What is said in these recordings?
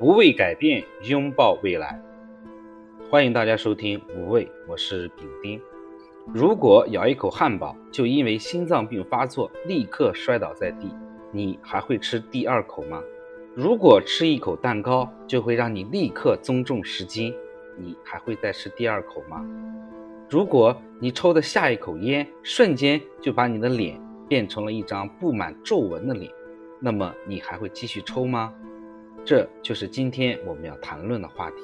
不畏改变，拥抱未来。欢迎大家收听无畏，我是丙丁。如果咬一口汉堡就因为心脏病发作立刻摔倒在地，你还会吃第二口吗？如果吃一口蛋糕就会让你立刻增重十斤，你还会再吃第二口吗？如果你抽的下一口烟瞬间就把你的脸变成了一张布满皱纹的脸，那么你还会继续抽吗？这就是今天我们要谈论的话题。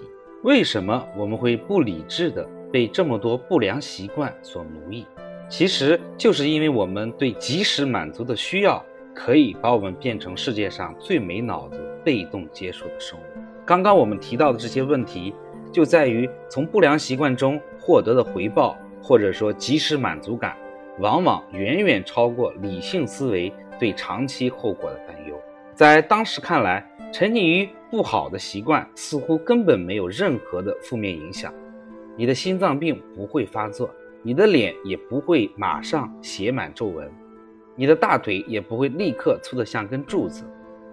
为什么我们会不理智的被这么多不良习惯所奴役？其实就是因为我们对及时满足的需要，可以把我们变成世界上最没脑子、被动接受的生物。刚刚我们提到的这些问题，就在于从不良习惯中。获得的回报，或者说及时满足感，往往远远超过理性思维对长期后果的担忧。在当时看来，沉溺于不好的习惯似乎根本没有任何的负面影响，你的心脏病不会发作，你的脸也不会马上写满皱纹，你的大腿也不会立刻粗得像根柱子。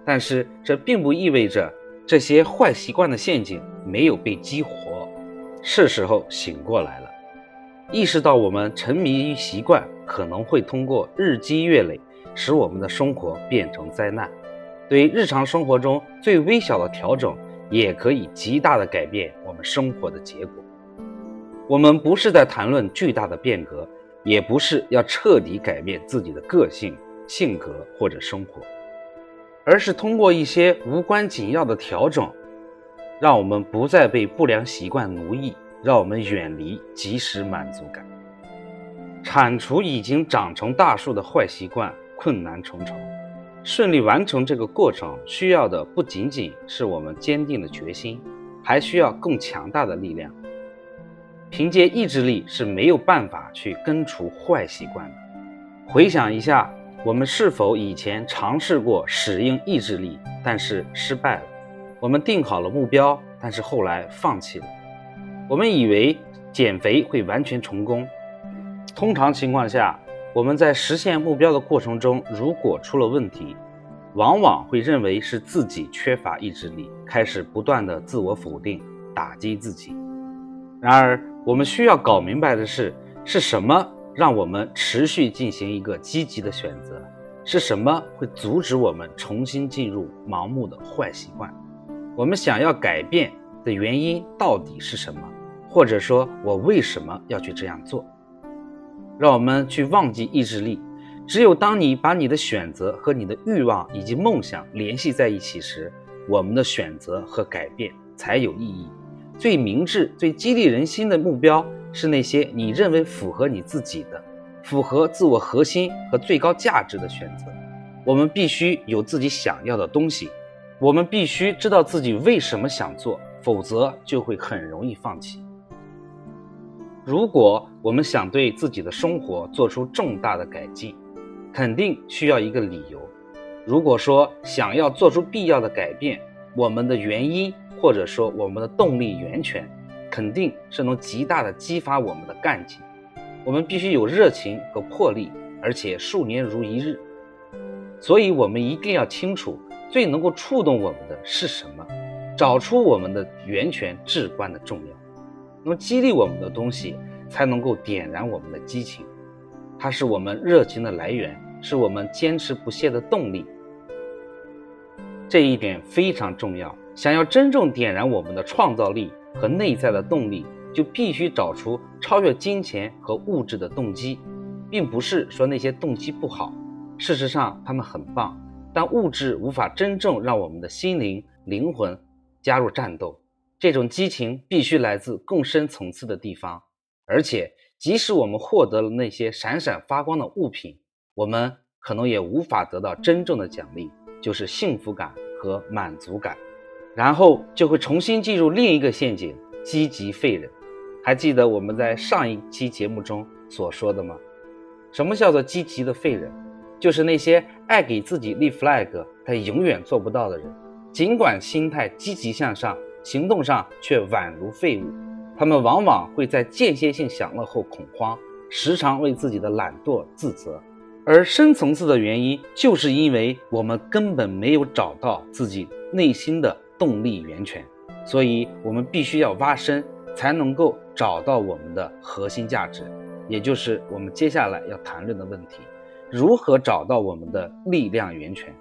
但是这并不意味着这些坏习惯的陷阱没有被激活。是时候醒过来了，意识到我们沉迷于习惯，可能会通过日积月累，使我们的生活变成灾难。对日常生活中最微小的调整，也可以极大的改变我们生活的结果。我们不是在谈论巨大的变革，也不是要彻底改变自己的个性、性格或者生活，而是通过一些无关紧要的调整。让我们不再被不良习惯奴役，让我们远离及时满足感，铲除已经长成大树的坏习惯困难重重。顺利完成这个过程，需要的不仅仅是我们坚定的决心，还需要更强大的力量。凭借意志力是没有办法去根除坏习惯的。回想一下，我们是否以前尝试过使用意志力，但是失败了？我们定好了目标，但是后来放弃了。我们以为减肥会完全成功。通常情况下，我们在实现目标的过程中，如果出了问题，往往会认为是自己缺乏意志力，开始不断的自我否定，打击自己。然而，我们需要搞明白的是，是什么让我们持续进行一个积极的选择？是什么会阻止我们重新进入盲目的坏习惯？我们想要改变的原因到底是什么？或者说，我为什么要去这样做？让我们去忘记意志力。只有当你把你的选择和你的欲望以及梦想联系在一起时，我们的选择和改变才有意义。最明智、最激励人心的目标是那些你认为符合你自己的、符合自我核心和最高价值的选择。我们必须有自己想要的东西。我们必须知道自己为什么想做，否则就会很容易放弃。如果我们想对自己的生活做出重大的改进，肯定需要一个理由。如果说想要做出必要的改变，我们的原因或者说我们的动力源泉，肯定是能极大的激发我们的干劲。我们必须有热情和魄力，而且数年如一日。所以，我们一定要清楚。最能够触动我们的是什么？找出我们的源泉至关的重要。能激励我们的东西，才能够点燃我们的激情。它是我们热情的来源，是我们坚持不懈的动力。这一点非常重要。想要真正点燃我们的创造力和内在的动力，就必须找出超越金钱和物质的动机，并不是说那些动机不好。事实上，他们很棒。但物质无法真正让我们的心灵、灵魂加入战斗，这种激情必须来自更深层次的地方。而且，即使我们获得了那些闪闪发光的物品，我们可能也无法得到真正的奖励，就是幸福感和满足感。然后就会重新进入另一个陷阱——积极废人。还记得我们在上一期节目中所说的吗？什么叫做积极的废人？就是那些爱给自己立 flag 但永远做不到的人，尽管心态积极向上，行动上却宛如废物。他们往往会在间歇性享乐后恐慌，时常为自己的懒惰自责。而深层次的原因，就是因为我们根本没有找到自己内心的动力源泉，所以我们必须要挖深，才能够找到我们的核心价值，也就是我们接下来要谈论的问题：如何找到我们的力量源泉，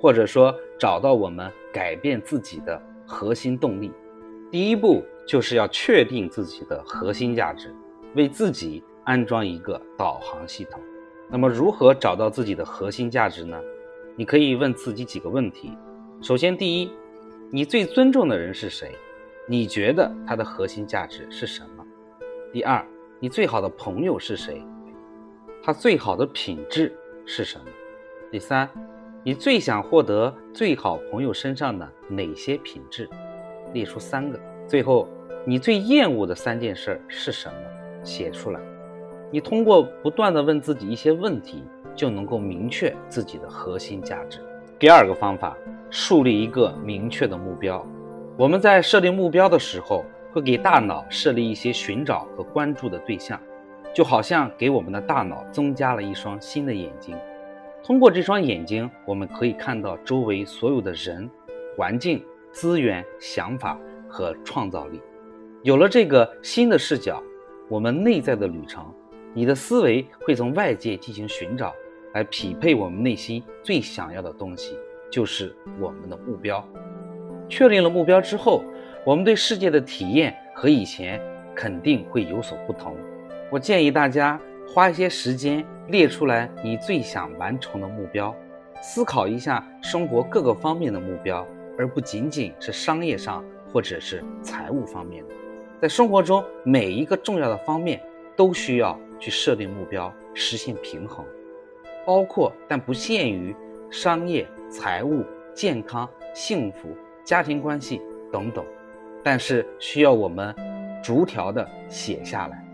或者说找到我们改变自己的核心动力。第一步就是要确定自己的核心价值，为自己安装一个导航系统。那么，如何找到自己的核心价值呢？你可以问自己几个问题。首先，第一，你最尊重的人是谁？你觉得他的核心价值是什么？第二，你最好的朋友是谁？他最好的品质是什么？第三，你最想获得最好朋友身上的哪些品质？列出三个，最后你最厌恶的三件事是什么？写出来。你通过不断的问自己一些问题，就能够明确自己的核心价值。第二个方法，树立一个明确的目标。我们在设定目标的时候，会给大脑设立一些寻找和关注的对象，就好像给我们的大脑增加了一双新的眼睛。通过这双眼睛，我们可以看到周围所有的人、环境。资源、想法和创造力，有了这个新的视角，我们内在的旅程，你的思维会从外界进行寻找，来匹配我们内心最想要的东西，就是我们的目标。确定了目标之后，我们对世界的体验和以前肯定会有所不同。我建议大家花一些时间列出来你最想完成的目标，思考一下生活各个方面的目标。而不仅仅是商业上或者是财务方面的，在生活中每一个重要的方面都需要去设定目标，实现平衡，包括但不限于商业、财务、健康、幸福、家庭关系等等。但是需要我们逐条的写下来。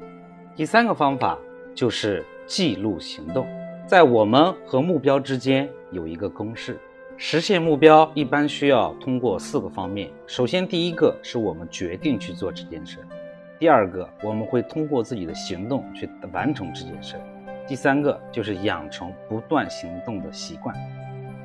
第三个方法就是记录行动，在我们和目标之间有一个公式。实现目标一般需要通过四个方面。首先，第一个是我们决定去做这件事；第二个，我们会通过自己的行动去完成这件事；第三个就是养成不断行动的习惯；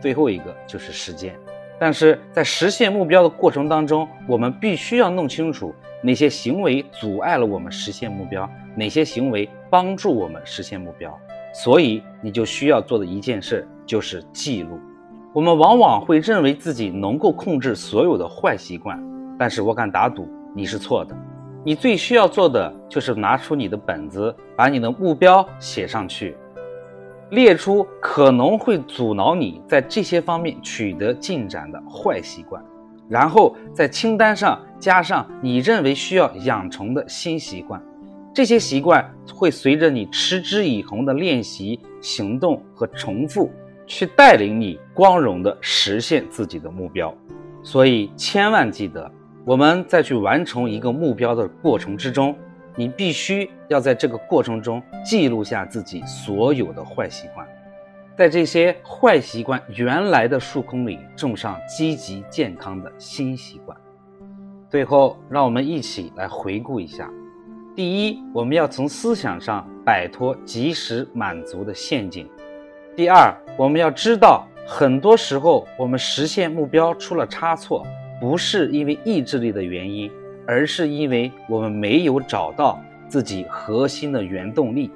最后一个就是时间。但是在实现目标的过程当中，我们必须要弄清楚哪些行为阻碍了我们实现目标，哪些行为帮助我们实现目标。所以，你就需要做的一件事就是记录。我们往往会认为自己能够控制所有的坏习惯，但是我敢打赌你是错的。你最需要做的就是拿出你的本子，把你的目标写上去，列出可能会阻挠你在这些方面取得进展的坏习惯，然后在清单上加上你认为需要养成的新习惯。这些习惯会随着你持之以恒的练习、行动和重复。去带领你光荣的实现自己的目标，所以千万记得，我们在去完成一个目标的过程之中，你必须要在这个过程中记录下自己所有的坏习惯，在这些坏习惯原来的树坑里种上积极健康的新习惯。最后，让我们一起来回顾一下：第一，我们要从思想上摆脱及时满足的陷阱。第二，我们要知道，很多时候我们实现目标出了差错，不是因为意志力的原因，而是因为我们没有找到自己核心的原动力。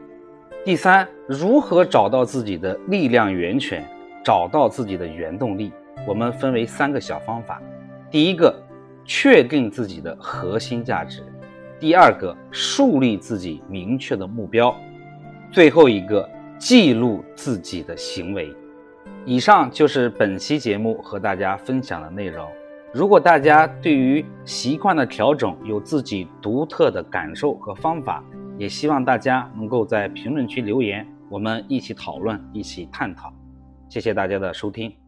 第三，如何找到自己的力量源泉，找到自己的原动力？我们分为三个小方法：第一个，确定自己的核心价值；第二个，树立自己明确的目标；最后一个。记录自己的行为。以上就是本期节目和大家分享的内容。如果大家对于习惯的调整有自己独特的感受和方法，也希望大家能够在评论区留言，我们一起讨论，一起探讨。谢谢大家的收听。